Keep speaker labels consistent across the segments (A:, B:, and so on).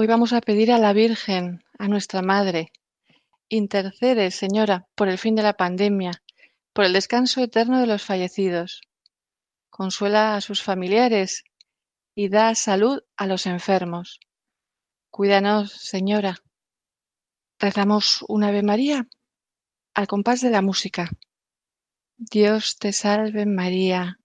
A: Hoy vamos a pedir a la Virgen, a nuestra Madre, intercede, Señora, por el fin de la pandemia, por el descanso eterno de los fallecidos. Consuela a sus familiares y da salud a los enfermos. Cuídanos, Señora. Rezamos un Ave María al compás de la música. Dios te salve María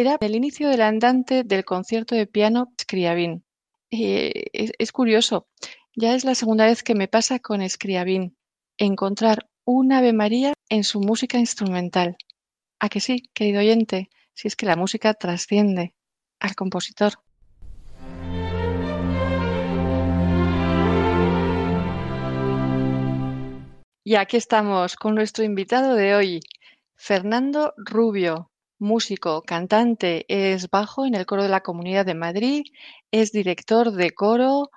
A: Era el inicio del andante del concierto de piano Scriabin. Es, curioso, ya es la segunda vez que me pasa con Scriabin, encontrar un Ave María en su música instrumental. ¿A que sí, querido oyente? Si es que la música trasciende al compositor. Y aquí estamos con nuestro invitado de hoy, Fernando Rubio, músico, cantante, es bajo en el coro de la Comunidad de Madrid, es director de coro.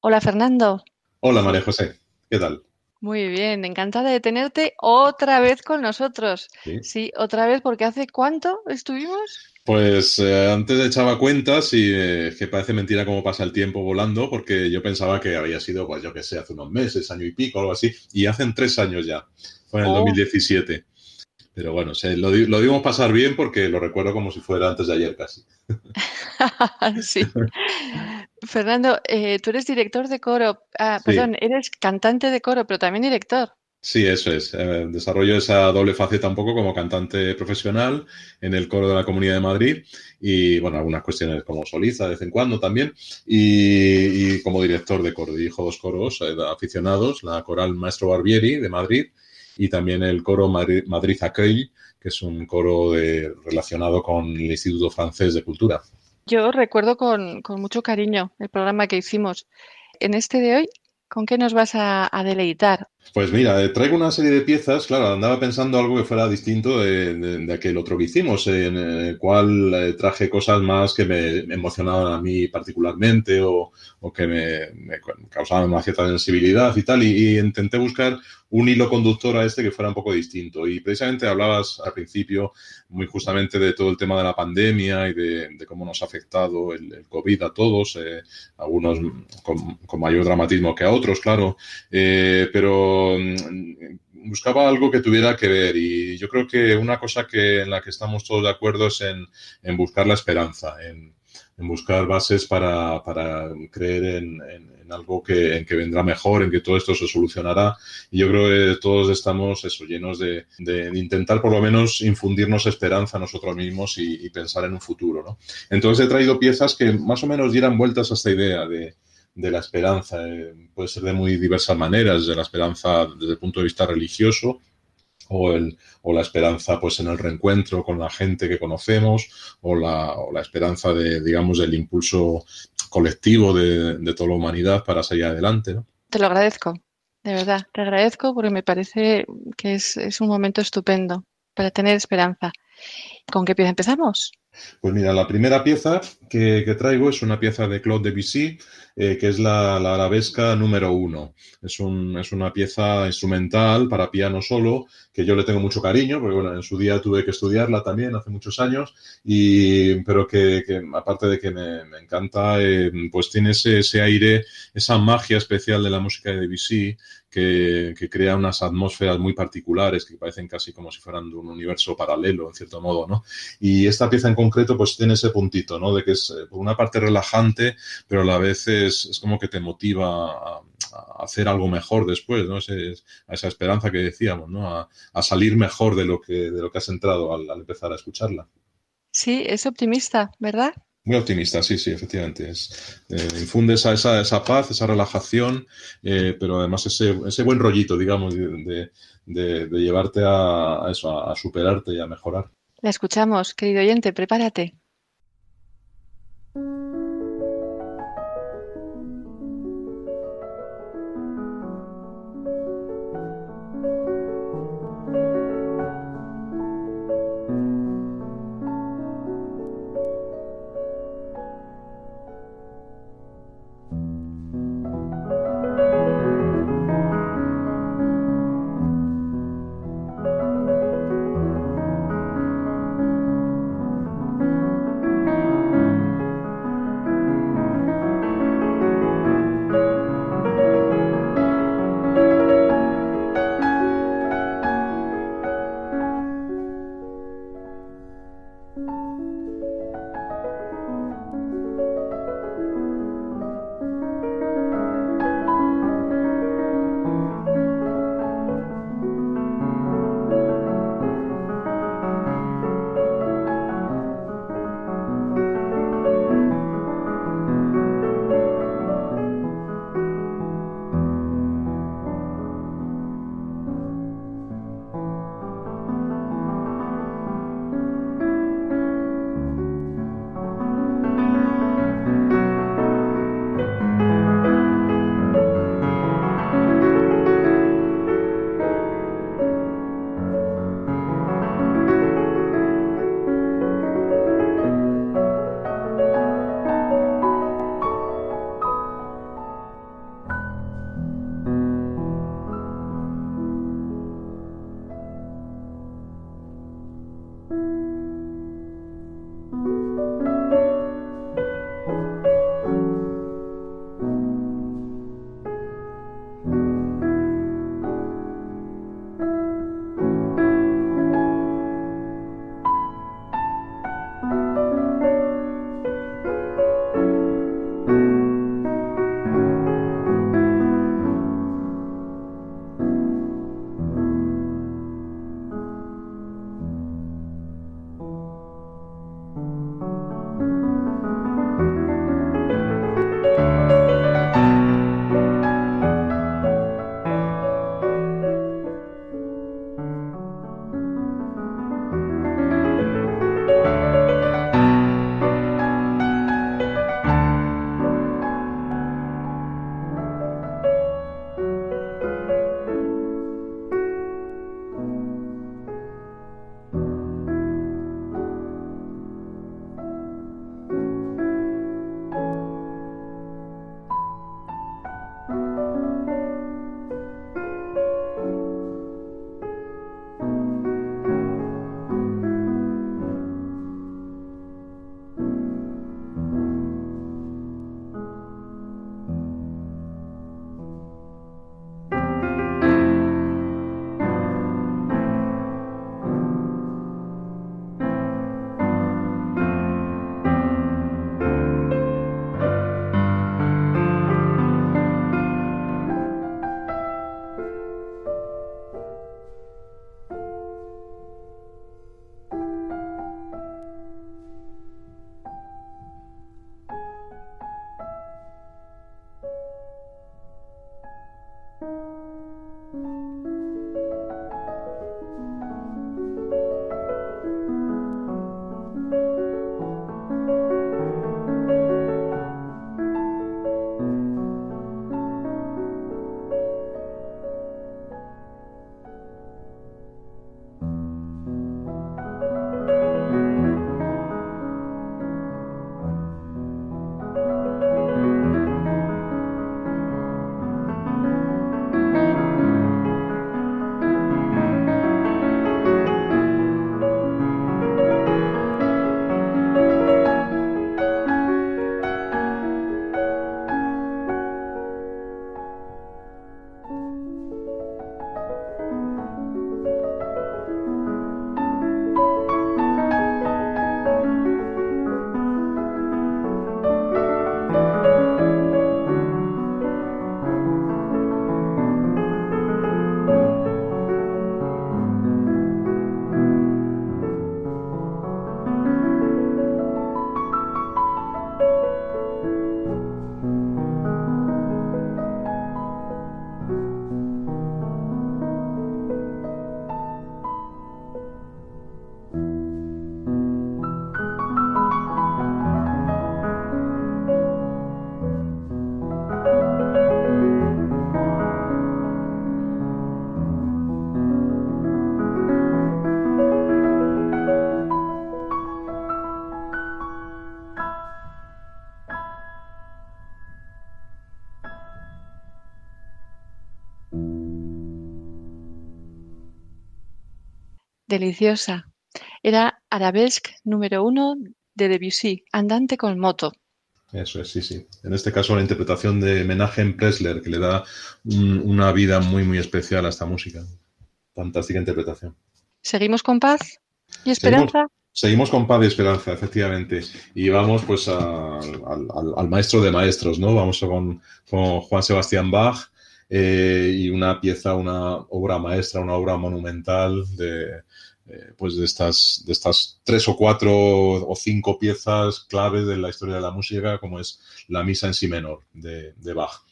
A: Hola Fernando.
B: Hola María José, ¿qué tal?
A: Muy bien, encantada de tenerte otra vez con nosotros. Sí, otra vez, porque ¿hace cuánto estuvimos?
B: Pues eh, antes echaba cuentas y eh, que parece mentira cómo pasa el tiempo volando, porque yo pensaba que había sido, pues yo qué sé, hace unos meses, año y pico, algo así, y hacen tres años ya, fue en el 2017. Pero bueno, lo, lo, dimos pasar bien porque lo recuerdo como si fuera antes de ayer casi.
A: sí. Fernando, eh, tú eres director de coro, ah, perdón, eres cantante de coro, pero también director.
B: Sí, eso es. Eh, desarrollo esa doble faceta un poco como cantante profesional en el coro de la Comunidad de Madrid y, bueno, algunas cuestiones como solista de vez en cuando también y, como director de coro. Dirijo dos coros eh, aficionados, la coral Maestro Barbieri de Madrid y también el coro Madrid, Madrid Accueil, que es un coro relacionado con el Instituto Francés de Cultura.
A: Yo recuerdo con, mucho cariño el programa que hicimos. En este de hoy, ¿con qué nos vas a, deleitar?
B: Pues mira, eh, traigo una serie de piezas, claro, andaba pensando algo que fuera distinto de, aquel otro que hicimos, en el cual eh, traje cosas más que me emocionaban a mí particularmente o, que me, causaban una cierta sensibilidad y tal, y intenté buscar un hilo conductor a este que fuera un poco distinto. Y precisamente hablabas al principio muy justamente de todo el tema de la pandemia y de, cómo nos ha afectado el, COVID a todos, eh, algunos con, mayor dramatismo que a otros, claro, eh, pero mm, buscaba algo que tuviera que ver y yo creo que una cosa que en la que estamos todos de acuerdo es en, buscar la esperanza, en en buscar bases para, para creer en, en, algo que, en que vendrá mejor, en que todo esto se solucionará. Y yo creo que todos estamos eso, llenos de, de, intentar por lo menos infundirnos esperanza a nosotros mismos y, y, pensar en un futuro. ¿no? Entonces he traído piezas que más o menos dieran vueltas a esta idea de, de la esperanza. Eh, puede ser de muy diversas maneras, de la esperanza desde el punto de vista religioso, o, el, o la esperanza pues en el reencuentro con la gente que conocemos o la, o la esperanza de digamos del impulso colectivo de, de, toda la humanidad para seguir adelante ¿no?
A: te lo agradezco de verdad te agradezco porque me parece que es, es un momento estupendo para tener esperanza ¿con qué pieza empezamos?
B: Pues mira, la primera pieza que, traigo es una pieza de Claude Debussy, eh, que es la, arabesca número uno. Es, un, es, una pieza instrumental para piano solo, que yo le tengo mucho cariño, porque bueno, en su día tuve que estudiarla también hace muchos años, y, pero que, aparte de que me, me encanta, eh, pues tiene ese, ese aire, esa magia especial de la música de Debussy, que, crea unas atmósferas muy particulares que parecen casi como si fueran de un universo paralelo, en cierto modo, ¿no? Y esta pieza en concreto, pues tiene ese puntito, ¿no? De que es, por una parte, relajante, pero a la vez es, es como que te motiva a, hacer algo mejor después, ¿no? A esa esperanza que decíamos, ¿no? A, a, salir mejor de lo que, de lo que has entrado al, al empezar a escucharla.
A: Sí, es optimista, ¿verdad?
B: Muy optimista, sí, sí, efectivamente. Eh, infunde esa, esa, esa, paz, esa relajación, eh, pero además ese, ese, buen rollito, digamos, de, de, llevarte a, a eso, a, a, superarte y a mejorar.
A: La escuchamos, querido oyente, prepárate. Deliciosa. Era Arabesque número uno de Debussy, Andante con moto.
B: Eso es, sí, sí. En este caso la interpretación de Menachem Pressler, que le da una vida muy, muy especial a esta música. Fantástica interpretación.
A: ¿Seguimos con paz y esperanza?
B: Seguimos, con paz y esperanza, efectivamente. Y vamos pues al, maestro de maestros, ¿no? Vamos con, Juan Sebastián Bach eh, y una pieza, una obra maestra, una obra monumental de, eh, pues de estas, de estas tres o cuatro o cinco piezas claves de la historia de la música, como es la misa en si menor de, Bach.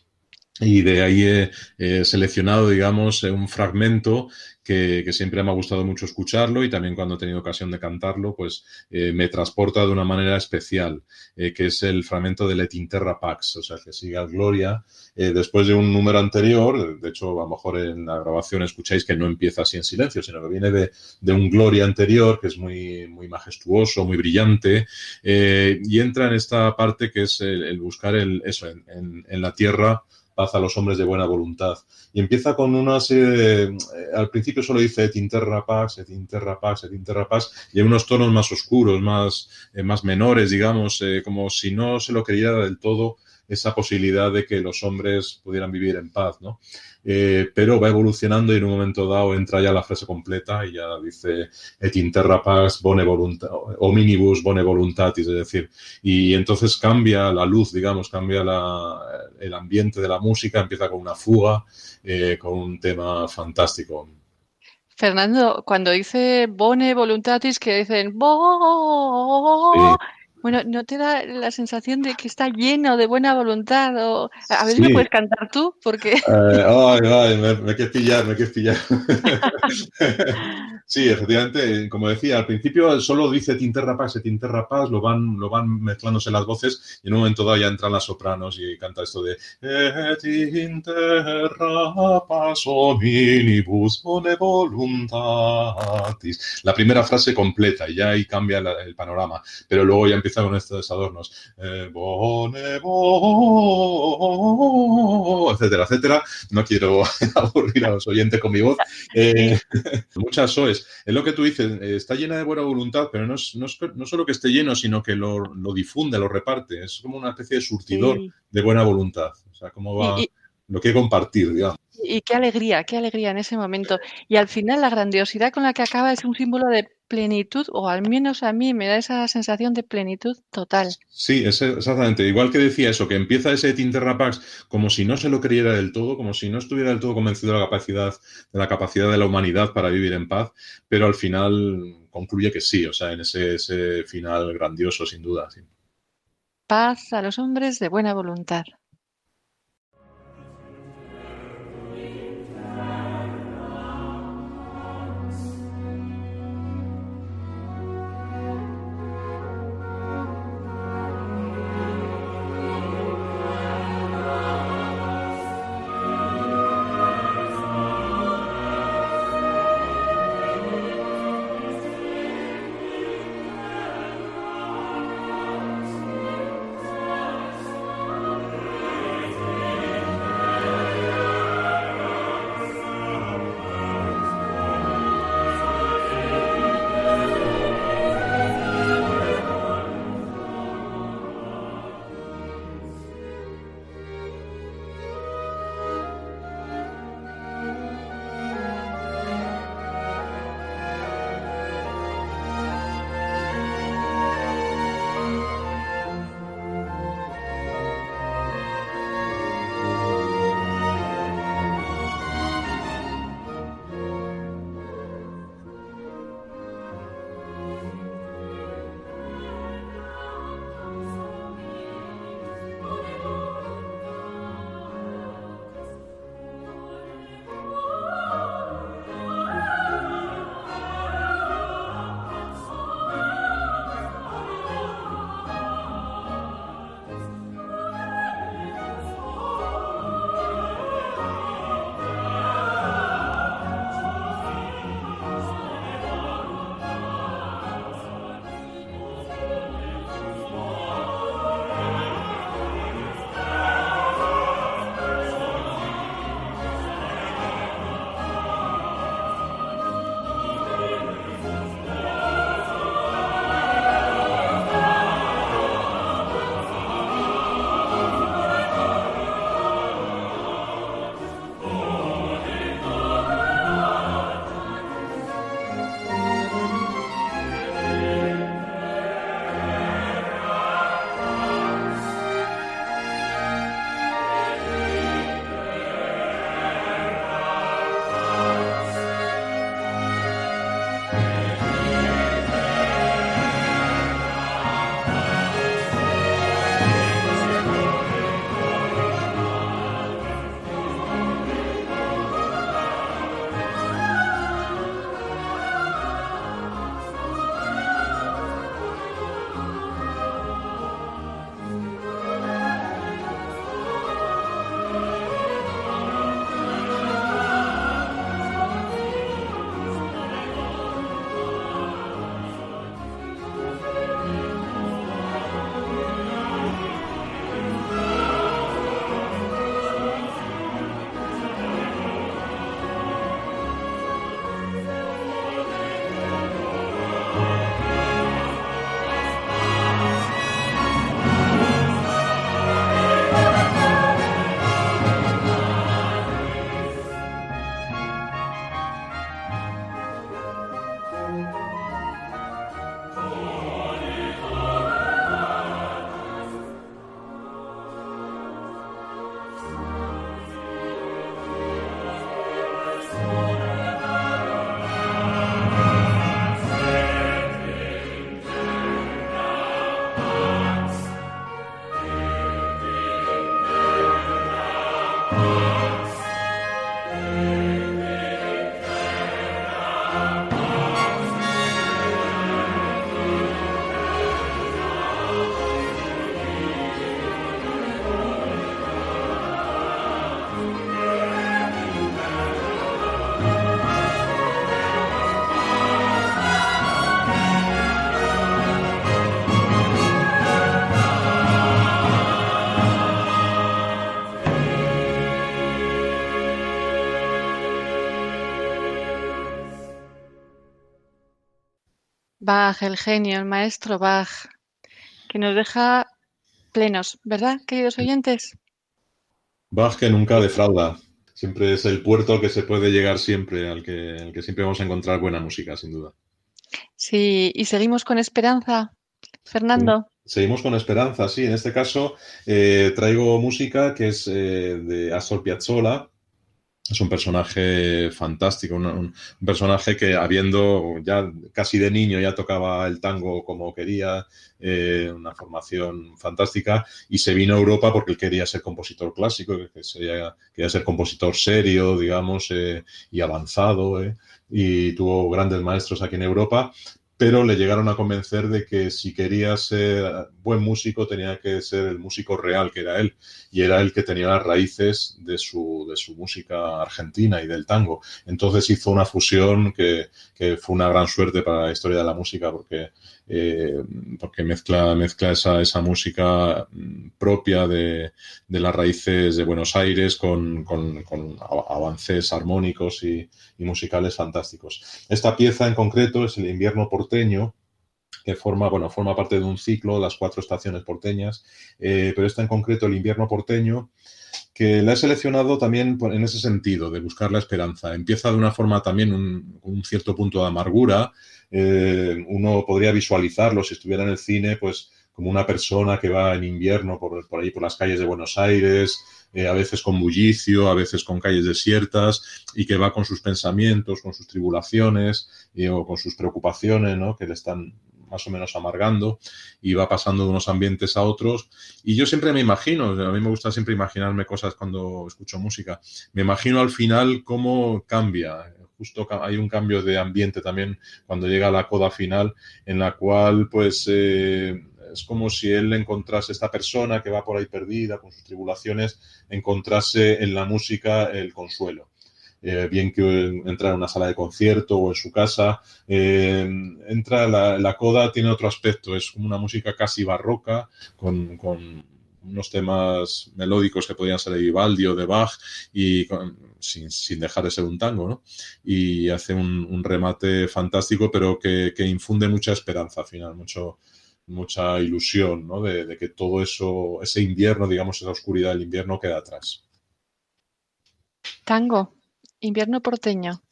B: Y de ahí he, seleccionado, digamos, un fragmento que, siempre me ha gustado mucho escucharlo y también cuando he tenido ocasión de cantarlo, pues eh, me transporta de una manera especial, eh, que es el fragmento de Let Interra Pax, o sea, que siga Gloria, eh, después de un número anterior, de hecho, a lo mejor en la grabación escucháis que no empieza así en silencio, sino que viene de, un Gloria anterior, que es muy, muy majestuoso, muy brillante, y entra en esta parte que es el, buscar el, eso, en, en la tierra, paz a los hombres de buena voluntad. Y empieza con una serie de, eh, al principio solo dice et interra pax, et interra pax, et interra pax, y en unos tonos más oscuros, más, eh, más menores, digamos, eh, como si no se lo creyera del todo esa posibilidad de que los hombres pudieran vivir en paz, ¿no? Eh, pero va evolucionando y en un momento dado entra ya la frase completa y ya dice et interra pax bone hominibus bone voluntatis, es decir, y entonces cambia la luz, digamos, cambia el ambiente de la música, empieza con una fuga, eh, con un tema fantástico.
A: Fernando, cuando dice bone voluntatis, que dicen bo, bueno, ¿no te da la sensación de que está lleno de buena voluntad? O... A ver si me puedes cantar tú, porque...
B: Eh, ay, ay, me, me quieres pillar, me quieres pillar. sí, efectivamente, como decía, al principio solo dice Tinterra Paz, Tinterra Paz, lo van, lo van mezclándose las voces y en un momento dado ya entran las sopranos y canta esto de Tinterra Paz, minibus bone voluntatis. La primera frase completa y ya ahí cambia el panorama, pero luego ya empieza con estos adornos, eh, etcétera, etcétera. No quiero aburrir a los oyentes con mi voz. Eh, muchas soes. Es lo que tú dices, eh, está llena de buena voluntad, pero no, es, no, solo que esté lleno, sino que lo, difunde, lo reparte. Es como una especie de surtidor de buena voluntad. O sea, cómo va... lo quiere compartir, digamos.
A: Y qué alegría, qué alegría en ese momento. Y al final la grandiosidad con la que acaba es un símbolo de plenitud, o al menos a mí me da esa sensación de plenitud total.
B: Sí, es exactamente. Igual que decía eso, que empieza ese Tinterrapax como si no se lo creyera del todo, como si no estuviera del todo convencido de la capacidad, de la capacidad de la humanidad para vivir en paz, pero al final concluye que sí, o sea, en ese, ese final grandioso, sin duda.
A: Paz a los hombres de buena voluntad. Bach, el genio, el maestro Bach, que nos deja plenos, ¿verdad, queridos oyentes?
B: Bach que nunca defrauda. Siempre es el puerto al que se puede llegar siempre, al que, al que siempre vamos a encontrar buena música, sin duda.
A: Sí, y seguimos con esperanza, Fernando.
B: Seguimos con esperanza, sí. En este caso eh, traigo música que es eh, de Astor Piazzolla, es un personaje fantástico, un, personaje que habiendo ya casi de niño ya tocaba el tango como quería, eh, una formación fantástica, y se vino a Europa porque él quería ser compositor clásico, que quería ser compositor serio, digamos, eh, y avanzado, eh, y tuvo grandes maestros aquí en Europa, pero le llegaron a convencer de que si quería ser buen músico tenía que ser el músico real que era él y era el que tenía las raíces de su, de su música argentina y del tango. Entonces hizo una fusión que, que fue una gran suerte para la historia de la música porque eh, porque mezcla, mezcla esa, esa música mm, propia de, de, las raíces de Buenos Aires con, con, con avances armónicos y, y, musicales fantásticos. Esta pieza en concreto es el invierno porteño, que forma, bueno, forma parte de un ciclo, las cuatro estaciones porteñas, eh, pero esta en concreto, el invierno porteño, que la he seleccionado también en ese sentido, de buscar la esperanza. Empieza de una forma también un, un cierto punto de amargura, eh, uno podría visualizarlo si estuviera en el cine, pues como una persona que va en invierno por, por ahí, por las calles de Buenos Aires, eh, a veces con bullicio, a veces con calles desiertas, y que va con sus pensamientos, con sus tribulaciones y, o con sus preocupaciones, ¿no? que le están más o menos amargando y va pasando de unos ambientes a otros. Y yo siempre me imagino, a mí me gusta siempre imaginarme cosas cuando escucho música, me imagino al final cómo cambia justo hay un cambio de ambiente también cuando llega la coda final, en la cual pues eh, es como si él encontrase esta persona que va por ahí perdida con sus tribulaciones, encontrase en la música el consuelo. Eh, bien que entra en una sala de concierto o en su casa, eh, entra la, coda, tiene otro aspecto, es como una música casi barroca, con, unos temas melódicos que podían ser de Vivaldi o de Bach y sin, sin, dejar de ser un tango, ¿no? Y hace un, un remate fantástico, pero que, que, infunde mucha esperanza al final, mucho, mucha ilusión, ¿no? De, de, que todo eso, ese invierno, digamos, esa oscuridad del invierno queda atrás.
A: Tango, invierno porteño.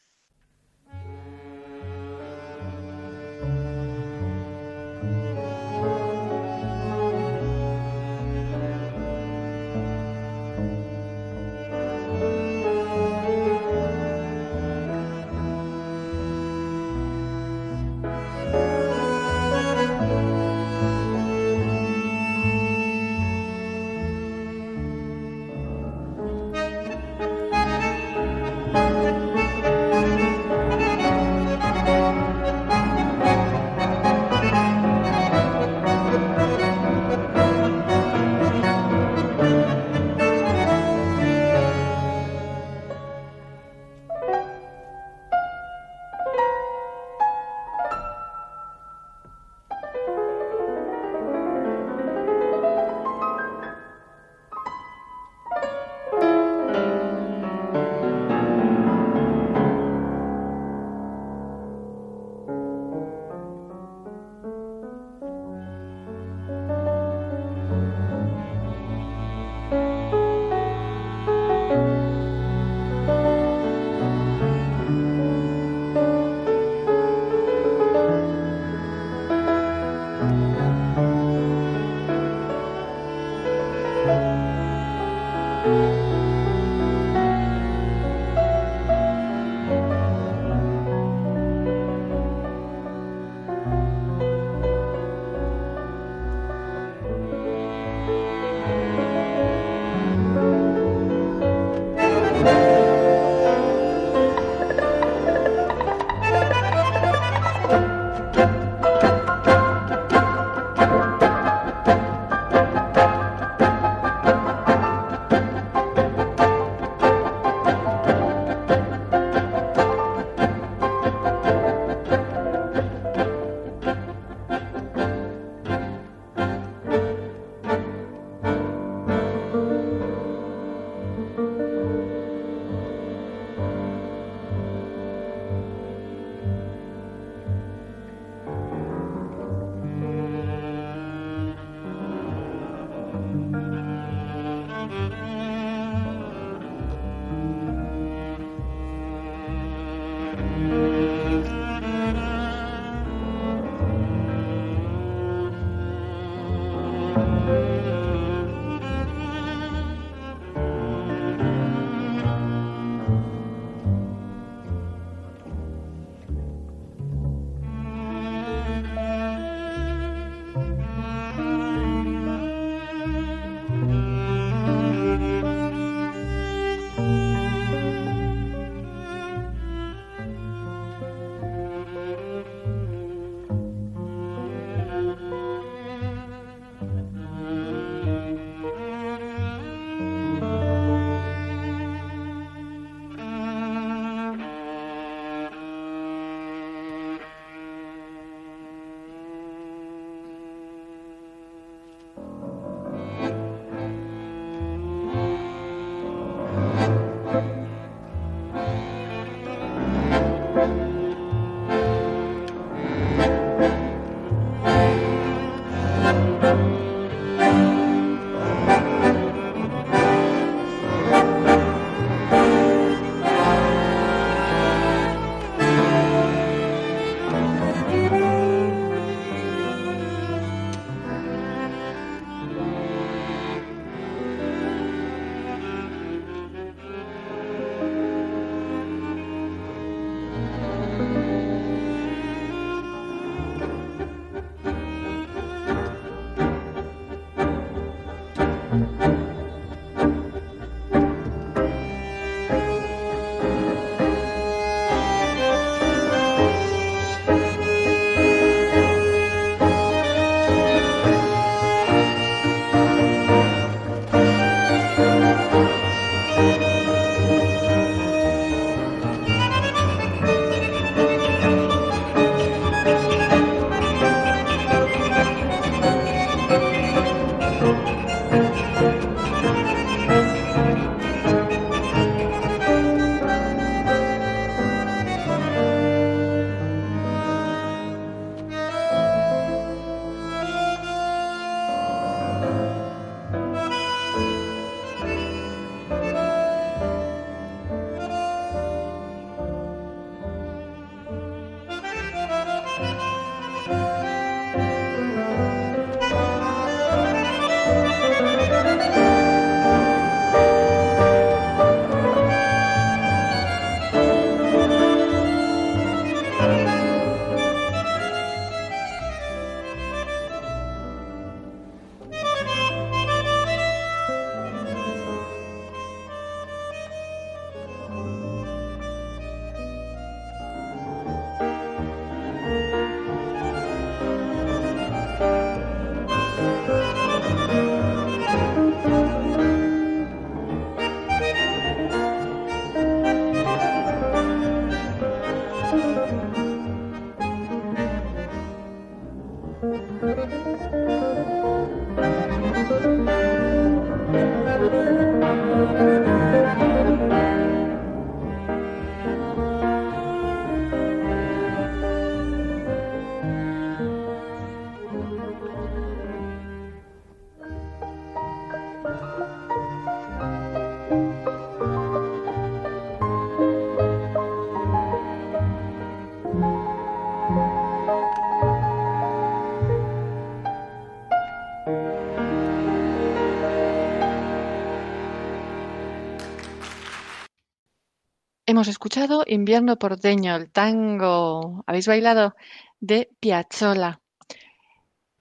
A: Hemos escuchado Invierno porteño, el tango. ¿Habéis bailado? De Piazzolla.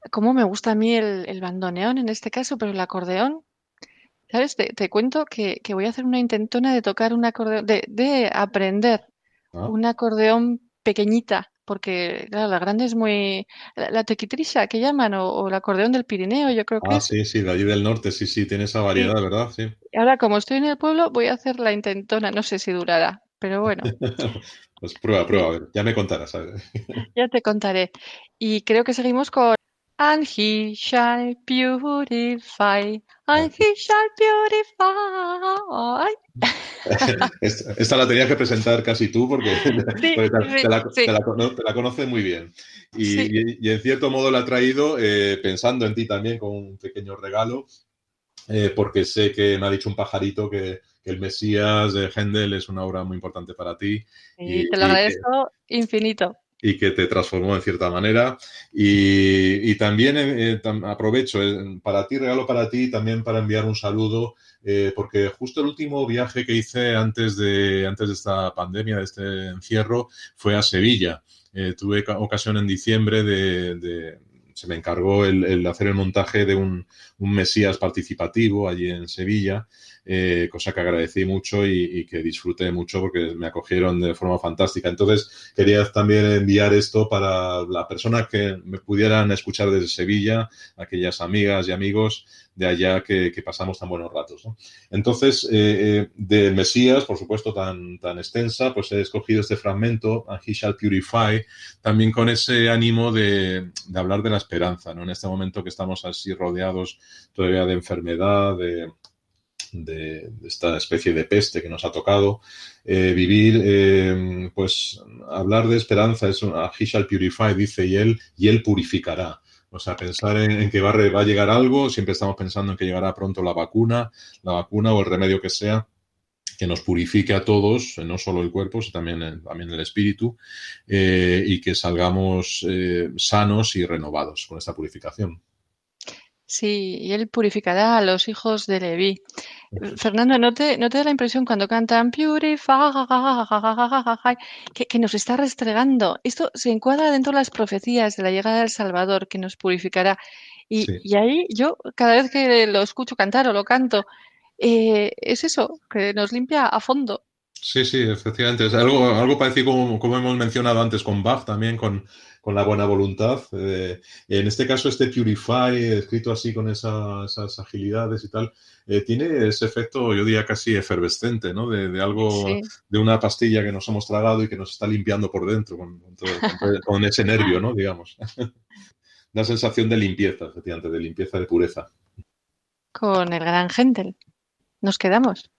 A: Cómo me gusta a mí el, bandoneón en este caso, pero el acordeón. ¿Sabes? Te, cuento que, voy a hacer una intentona de tocar un acordeón, de, aprender ah. un acordeón pequeñita, porque claro, la grande es muy. La, tequitrisha que llaman, o, el acordeón del Pirineo, yo creo que.
B: Ah, sí, sí, de allí del norte, sí, sí, tiene esa variedad, ¿verdad? Sí.
A: Ahora, como estoy en el pueblo, voy a hacer la intentona, no sé si durará, pero bueno.
B: pues prueba, prueba, a ver, ya me contarás.
A: ya te contaré. Y creo que seguimos con And he shall purify, and he shall purify.
B: Esta la tenías que presentar casi tú porque, te, la, conoces muy bien. Y, en cierto modo la he traído eh, pensando en ti también con un pequeño regalo, eh, porque sé que me ha dicho un pajarito que, el Mesías de Händel es una obra muy importante para ti.
A: Y, te lo agradezco infinito.
B: Y que te transformó en cierta manera. Y, también eh, aprovecho eh, para ti, regalo para ti, también para enviar un saludo, eh, porque justo el último viaje que hice antes de, antes de esta pandemia, de este encierro, fue a Sevilla. tuve ocasión en diciembre de se me encargó el, hacer el montaje de un, Mesías participativo allí en Sevilla, eh, cosa que agradecí mucho y, que disfruté mucho porque me acogieron de forma fantástica. Entonces, quería también enviar esto para las personas que me pudieran escuchar desde Sevilla, aquellas amigas y amigos de allá que, pasamos tan buenos ratos. Entonces, eh, eh, de Mesías, por supuesto, tan, tan extensa, pues he escogido este fragmento, And He Shall Purify, también con ese ánimo de, hablar de la esperanza, ¿no? En este momento que estamos así rodeados todavía de enfermedad, de, de, esta especie de peste que nos ha tocado, eh, vivir, pues hablar de esperanza es un, He shall purify, dice, y él, y él purificará. O sea, pensar en, que va, a llegar algo, siempre estamos pensando en que llegará pronto la vacuna, la vacuna o el remedio que sea, que nos purifique a todos, no solo el cuerpo, sino también, también el espíritu, eh, y que salgamos eh, sanos y renovados con esta purificación.
A: Sí, y él purificará a los hijos de Leví. Fernando, ¿no te, ¿no te da la impresión cuando cantan Purify que, que nos está restregando? Esto se encuadra dentro de las profecías de la llegada del Salvador que nos purificará. Y, y ahí yo, cada vez que lo escucho cantar o lo canto, eh, es eso, que nos limpia a fondo.
B: Sí, sí, efectivamente. Es algo, algo parecido como, como hemos mencionado antes con Bach, también con, con la buena voluntad. Eh, en este caso, este Purify, escrito así con esas agilidades y tal, eh, tiene ese efecto, yo diría casi efervescente, ¿no? De, algo, de una pastilla que nos hemos tragado y que nos está limpiando por dentro, con, ese nervio, ¿no? Digamos. Una sensación de limpieza, efectivamente, de limpieza, de pureza.
A: Con el gran Gentel. Nos quedamos.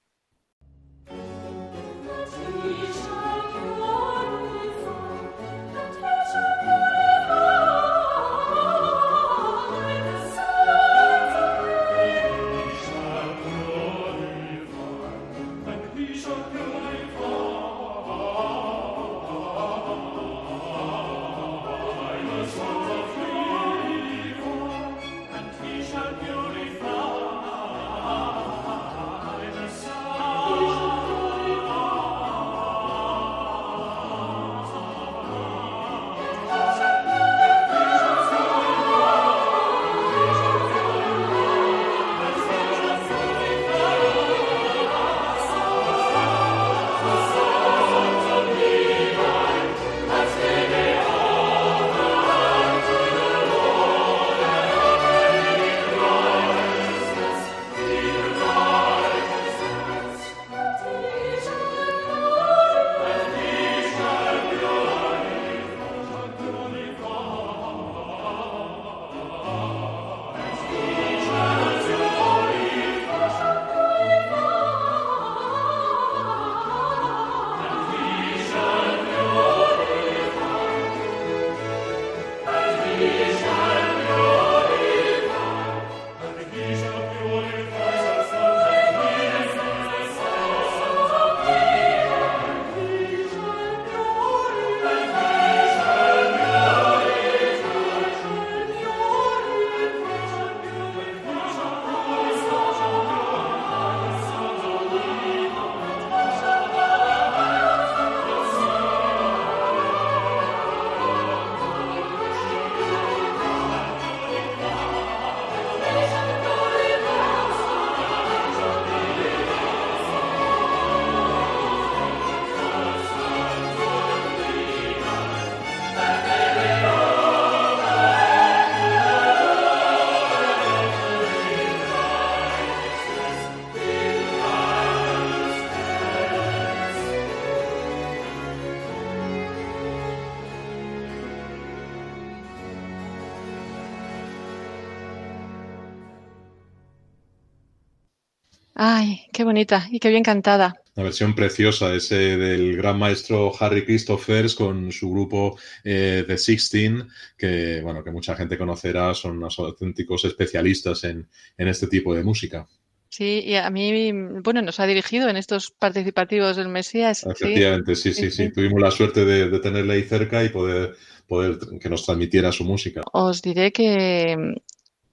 A: Ay, qué bonita y qué bien cantada.
B: Una versión preciosa, ese del gran maestro Harry Christophers con su grupo eh, The Sixteen, que bueno, que mucha gente conocerá, son unos auténticos especialistas en, este tipo de música.
A: Sí, y a mí, bueno, nos ha dirigido en estos participativos del Mesías.
B: Efectivamente, sí, sí, sí. Tuvimos la suerte de, tenerle ahí cerca y poder, poder que nos transmitiera su música.
A: Os diré que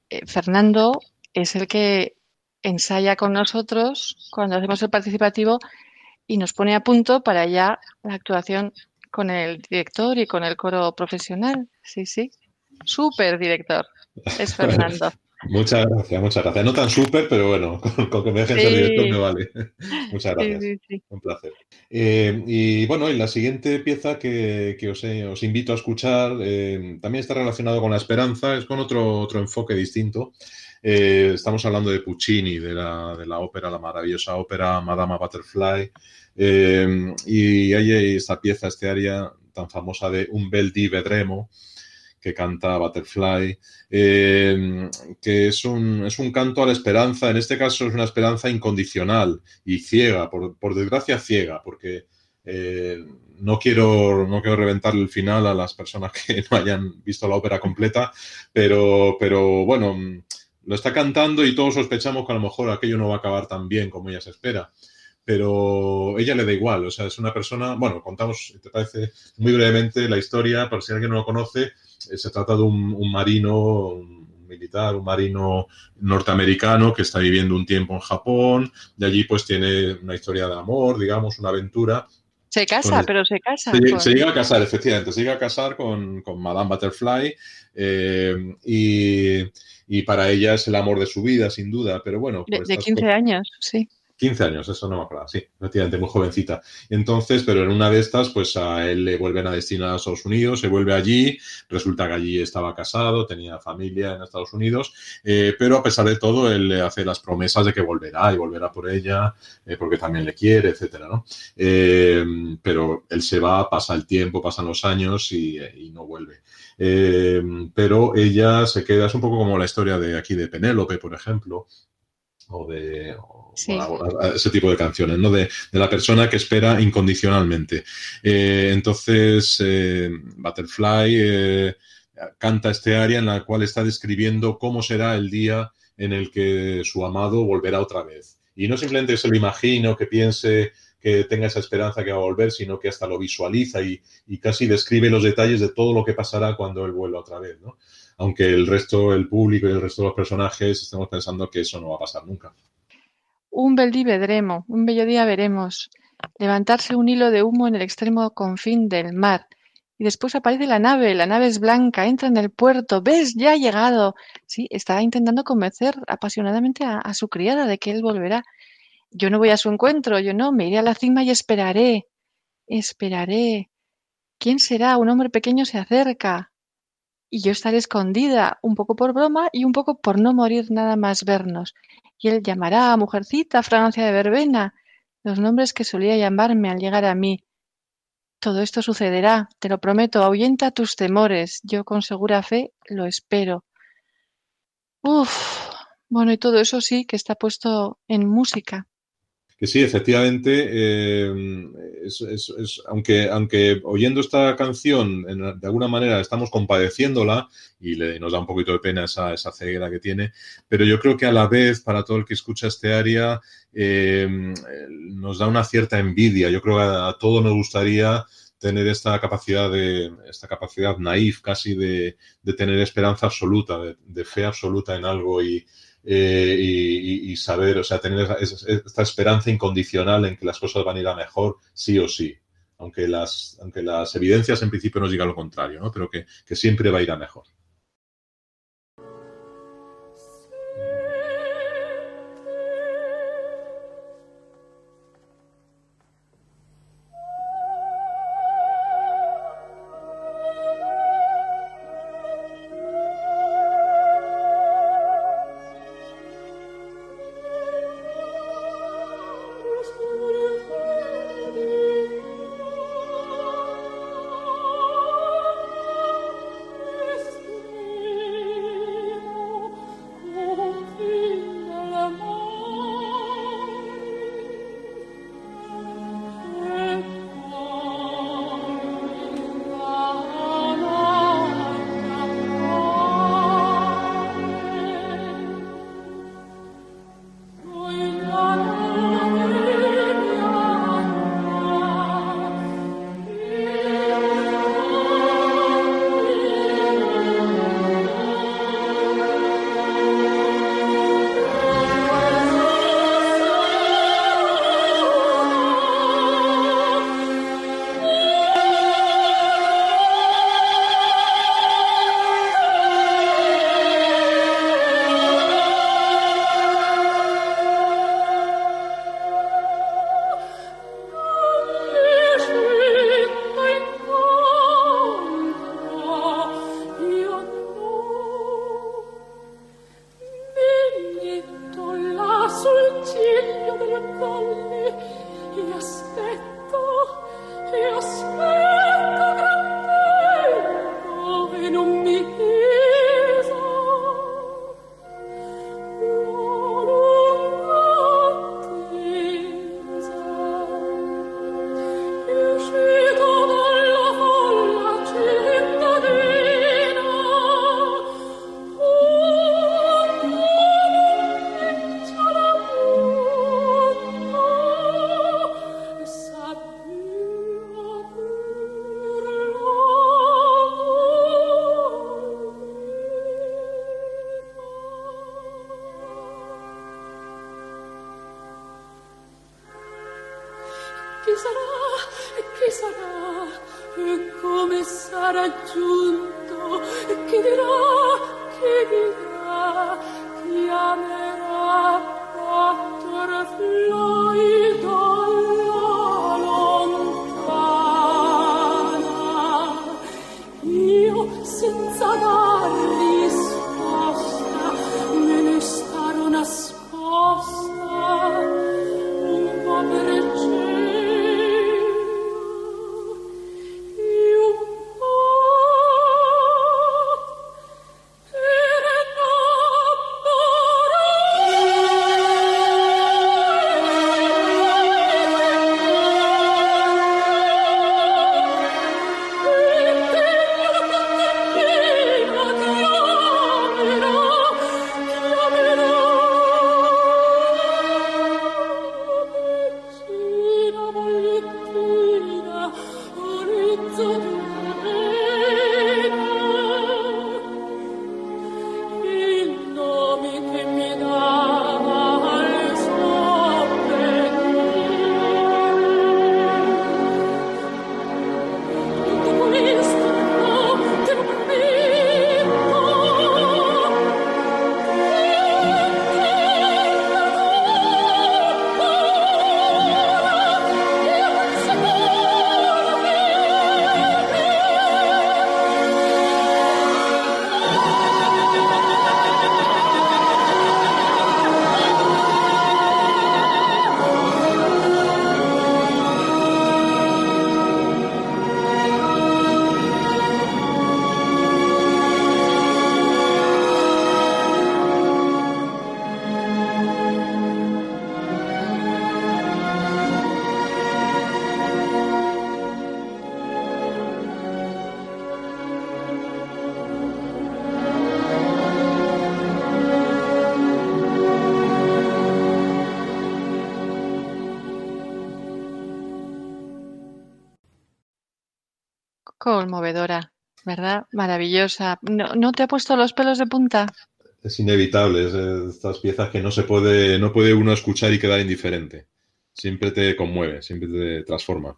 A: eh, Fernando es el que ensaya con nosotros cuando hacemos el participativo y nos pone a punto para ya la actuación con el director y con el coro profesional. Sí, sí. Súper director. Es Fernando.
B: muchas gracias, muchas gracias. No tan súper, pero bueno, con, que me dejen ser director me vale. muchas gracias. Un placer. Eh, y bueno, y la siguiente pieza que, os, os, invito a escuchar eh, también está relacionado con la esperanza, es con otro, otro enfoque distinto. Eh, estamos hablando de Puccini, de la, ópera, la maravillosa ópera Madama Butterfly. Eh, y hay esta pieza, este área tan famosa de Un bel di vedremo, que canta Butterfly, eh, que es un, es un, canto a la esperanza, en este caso es una esperanza incondicional y ciega, por, desgracia ciega, porque no, quiero, no quiero reventarle el final a las personas que no hayan visto la ópera completa, pero, pero bueno, lo está cantando y todos sospechamos que a lo mejor aquello no va a acabar tan bien como ella se espera. Pero ella le da igual, o sea, es una persona, bueno, contamos, te parece, muy brevemente la historia, por si alguien no lo conoce, eh, se trata de un, marino, un militar, un marino norteamericano que está viviendo un tiempo en Japón, de allí pues tiene una historia de amor, digamos, una aventura,
A: se casa, pero se casa.
B: Se, llega a casar, efectivamente, se llega a casar con, con Madame Butterfly eh, y, y para ella es el amor de su vida, sin duda, pero bueno.
A: De, 15 años, sí.
B: 15 años, eso no me acuerdo, sí, efectivamente, muy jovencita. Entonces, pero en una de estas, pues a él le vuelven a destinar a Estados Unidos, se vuelve allí, resulta que allí estaba casado, tenía familia en Estados Unidos, eh, pero a pesar de todo, él le hace las promesas de que volverá y volverá por ella, eh, porque también le quiere, etcétera, ¿no? Eh, pero él se va, pasa el tiempo, pasan los años y, y no vuelve. Pero ella se queda, es un poco como la historia de aquí de Penélope, por ejemplo, o de ese tipo de canciones, ¿no? De, la persona que espera incondicionalmente. Eh, entonces, eh, Butterfly eh, canta este área en la cual está describiendo cómo será el día en el que su amado volverá otra vez. Y no simplemente se lo imagino, que piense que tenga esa esperanza que va a volver, sino que hasta lo visualiza y, casi describe los detalles de todo lo que pasará cuando él vuelva otra vez, ¿no? aunque el resto, el público y el resto de los personajes estemos pensando que eso no va a pasar nunca.
A: Un bel día vedremo, un bello día veremos. Levantarse un hilo de humo en el extremo confín del mar. Y después aparece la nave, la nave es blanca, entra en el puerto, ves, ya ha llegado. Sí, está intentando convencer apasionadamente a su criada de que él volverá. Yo no voy a su encuentro, yo no, me iré a la cima y esperaré. Esperaré. ¿Quién será? Un hombre pequeño se acerca y yo estaré escondida, un poco por broma y un poco por no morir nada más vernos. Y él llamará a mujercita, fragancia de verbena, los nombres que solía llamarme al llegar a mí. Todo esto sucederá, te lo prometo, ahuyenta tus temores, yo con segura fe lo espero. Uf, bueno, y todo eso sí que está puesto en música
B: que sí, efectivamente, eh, aunque, oyendo esta canción de alguna manera estamos compadeciéndola y nos da un poquito de pena esa, ceguera que tiene, pero yo creo que a la vez, para todo el que escucha este área, eh, nos da una cierta envidia. Yo creo que a, todos nos gustaría tener esta capacidad de esta capacidad naif casi de, de tener esperanza absoluta, de, fe absoluta en algo y, eh, y, saber, o sea, tener esta esperanza incondicional en que las cosas van a ir a mejor, sí o sí. Aunque las, aunque las evidencias en principio nos digan lo contrario, ¿no? Pero que, que siempre va a ir a mejor.
A: Conmovedora, ¿verdad? Maravillosa. ¿No, no te ha puesto los pelos de punta?
B: Es inevitable, es de estas piezas que no se puede, no puede uno escuchar y quedar indiferente. Siempre te conmueve, siempre te transforma.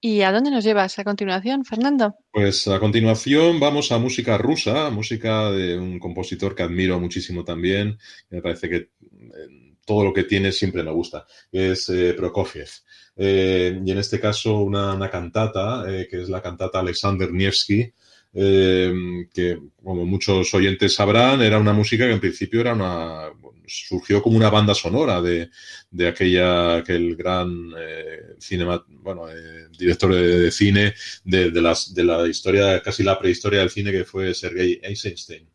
A: ¿Y a dónde nos llevas a continuación, Fernando?
B: Pues a continuación vamos a música rusa, música de un compositor que admiro muchísimo también. Me parece que eh, todo lo que tiene siempre me gusta. Es eh, Prokofiev. Eh, y en este caso una, una cantata, eh, que es la cantata Alexander Nevsky, eh, que como muchos oyentes sabrán, era una música que en principio era una surgió como una banda sonora de, de aquella aquel gran eh, bueno, eh, director de, de cine de, de, las, de la historia, casi la prehistoria del cine que fue Sergei Eisenstein.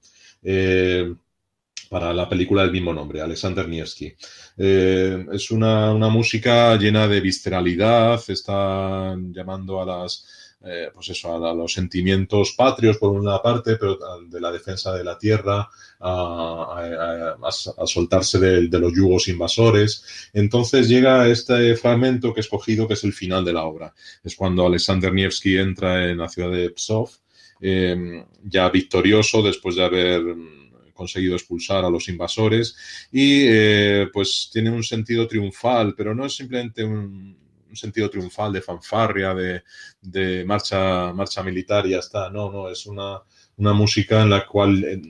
B: Para la película del mismo nombre, Alexander Nevsky. Eh, es una, una, música llena de visceralidad, está llamando a las eh, pues eso, a, los sentimientos patrios por una parte, pero de la defensa de la tierra, a, soltarse de, los yugos invasores. Entonces llega este fragmento que he escogido, que es el final de la obra. Es cuando Alexander Nevsky entra en la ciudad de Psov, eh, ya victorioso después de haber conseguido expulsar a los invasores y eh, pues tiene un sentido triunfal, pero no es simplemente un, sentido triunfal de fanfarria, de, de, marcha, marcha militar y ya está. No, no, es una, una música en la cual eh,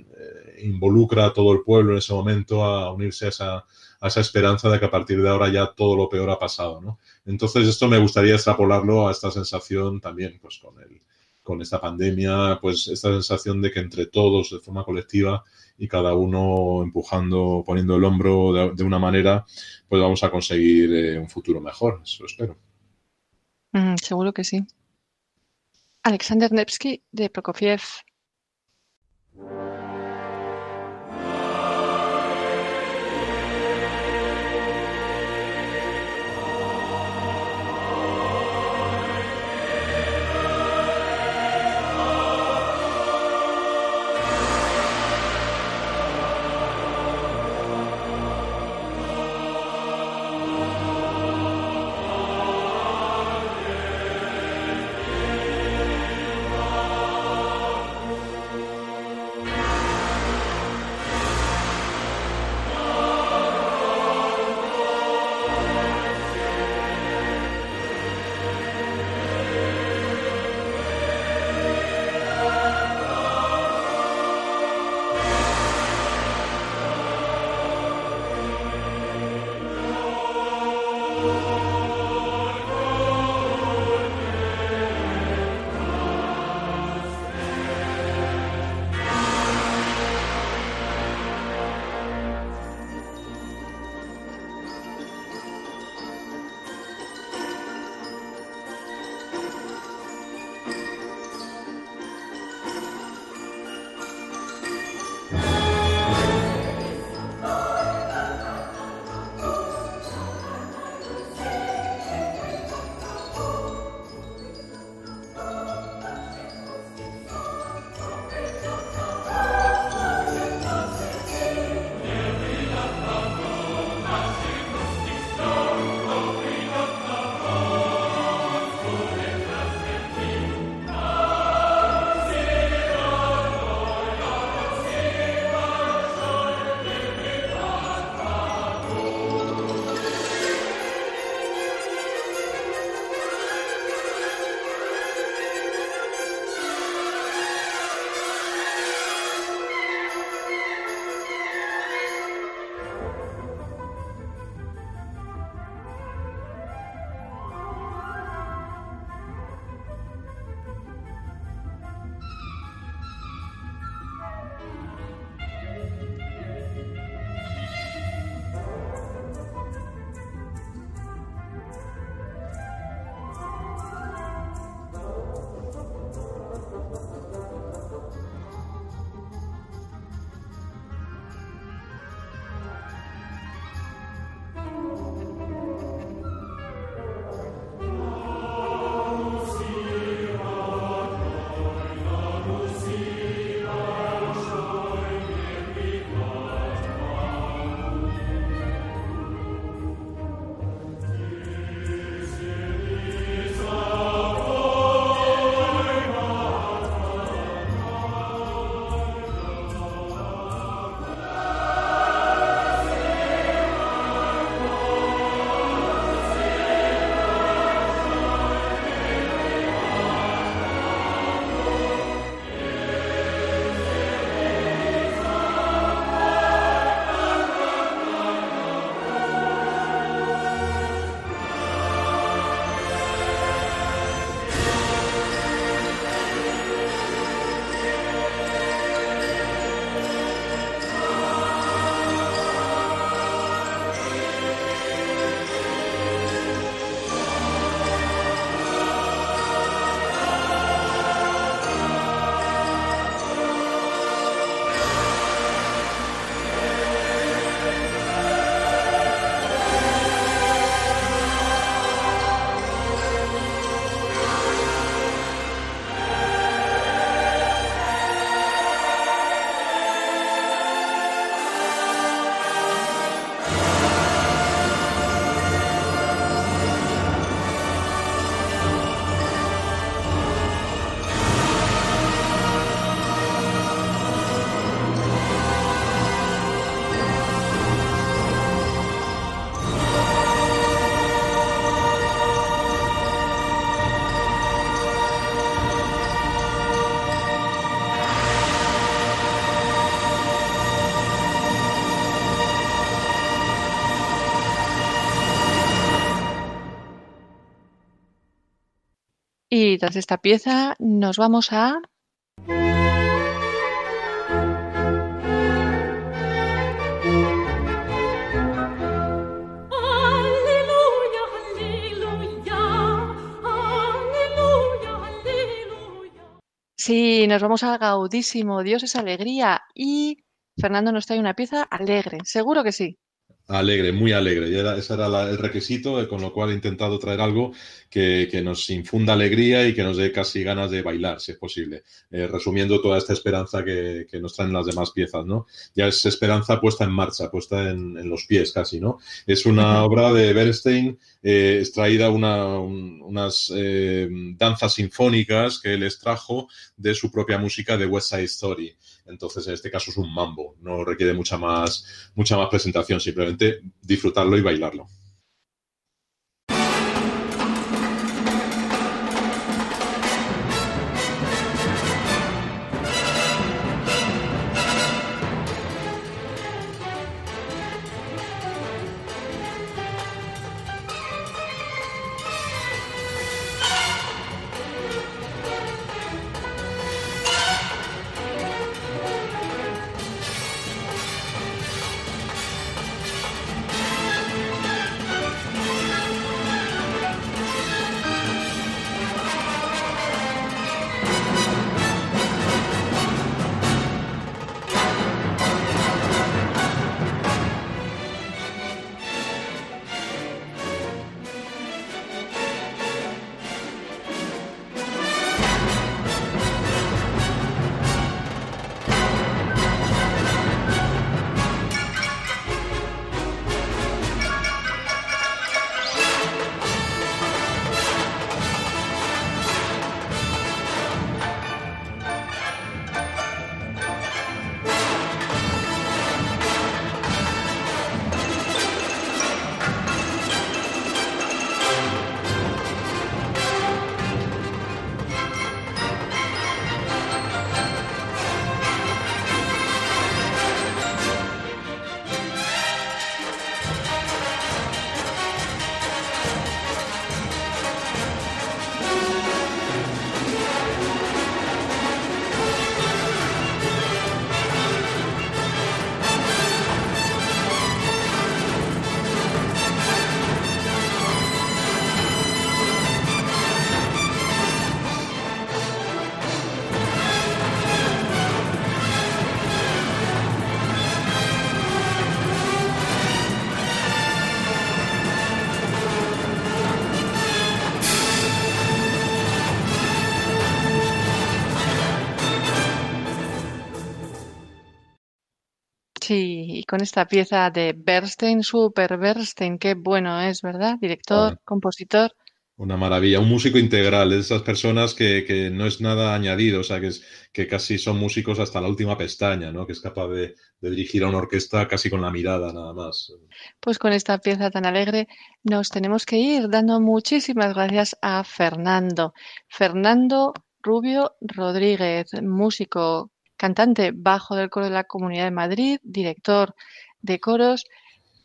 B: involucra a todo el pueblo en ese momento a unirse a esa, a esa esperanza de que a partir de ahora ya todo lo peor ha pasado, ¿no? Entonces esto me gustaría extrapolarlo a esta sensación también, pues con el, con esta pandemia, pues esta sensación de que entre todos, de forma colectiva y cada uno empujando, poniendo el hombro de, una manera, pues vamos a conseguir eh, un futuro mejor, eso espero.
A: Mm, seguro que sí. Alexander Nevsky de Prokofiev. Y tras esta pieza nos vamos a... Sí, nos vamos al gaudísimo, Dios es alegría. Y Fernando nos trae una pieza alegre, seguro que sí.
B: Alegre, muy alegre. Y era, ese era la- el requisito, eh, con lo cual he intentado traer algo que, que nos infunda alegría y que nos dé casi ganas de bailar, si es posible. Eh, resumiendo toda esta esperanza que, que nos traen las demás piezas, ¿no? Ya es esperanza puesta en marcha, puesta en, en los pies casi, ¿no? Es una obra de Bernstein, eh, extraída una, un- unas eh, danzas sinfónicas que él extrajo de su propia música de West Side Story. Entonces, en este caso es un mambo, no requiere mucha más, mucha más presentación, simplemente disfrutarlo y bailarlo.
A: Sí, y con esta pieza de Bernstein, Super Bernstein, qué bueno es, ¿verdad? Director, compositor.
B: Una maravilla, un músico integral, de esas personas que, que no es nada añadido, o sea, que, es, que casi son músicos hasta la última pestaña, ¿no? Que es capaz de, de dirigir a una orquesta casi con la mirada nada más.
A: Pues con esta pieza tan alegre nos tenemos que ir dando muchísimas gracias a Fernando. Fernando Rubio Rodríguez, músico, cantante bajo del coro de la Comunidad de Madrid, director de coros,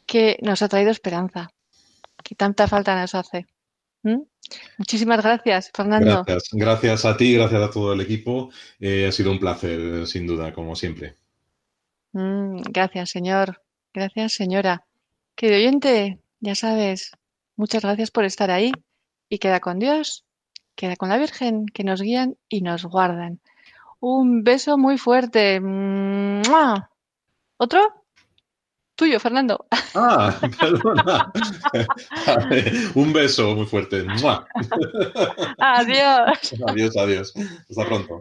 A: que nos ha traído esperanza, que tanta falta nos hace. ¿Mm? Muchísimas gracias, Fernando.
B: Gracias, gracias a ti, gracias a todo el equipo. Eh, ha sido un placer, sin duda, como siempre.
A: Mm, gracias, señor. Gracias, señora. Querido oyente, ya sabes, muchas gracias por estar ahí. Y queda con Dios, queda con la Virgen, que nos guían y nos guardan. Un beso muy fuerte. ¡Mua! ¿Otro? Tuyo, Fernando.
B: Ah, perdona. un beso muy fuerte. ¡Mua!
A: Adiós.
B: Adiós, adiós. Hasta pronto.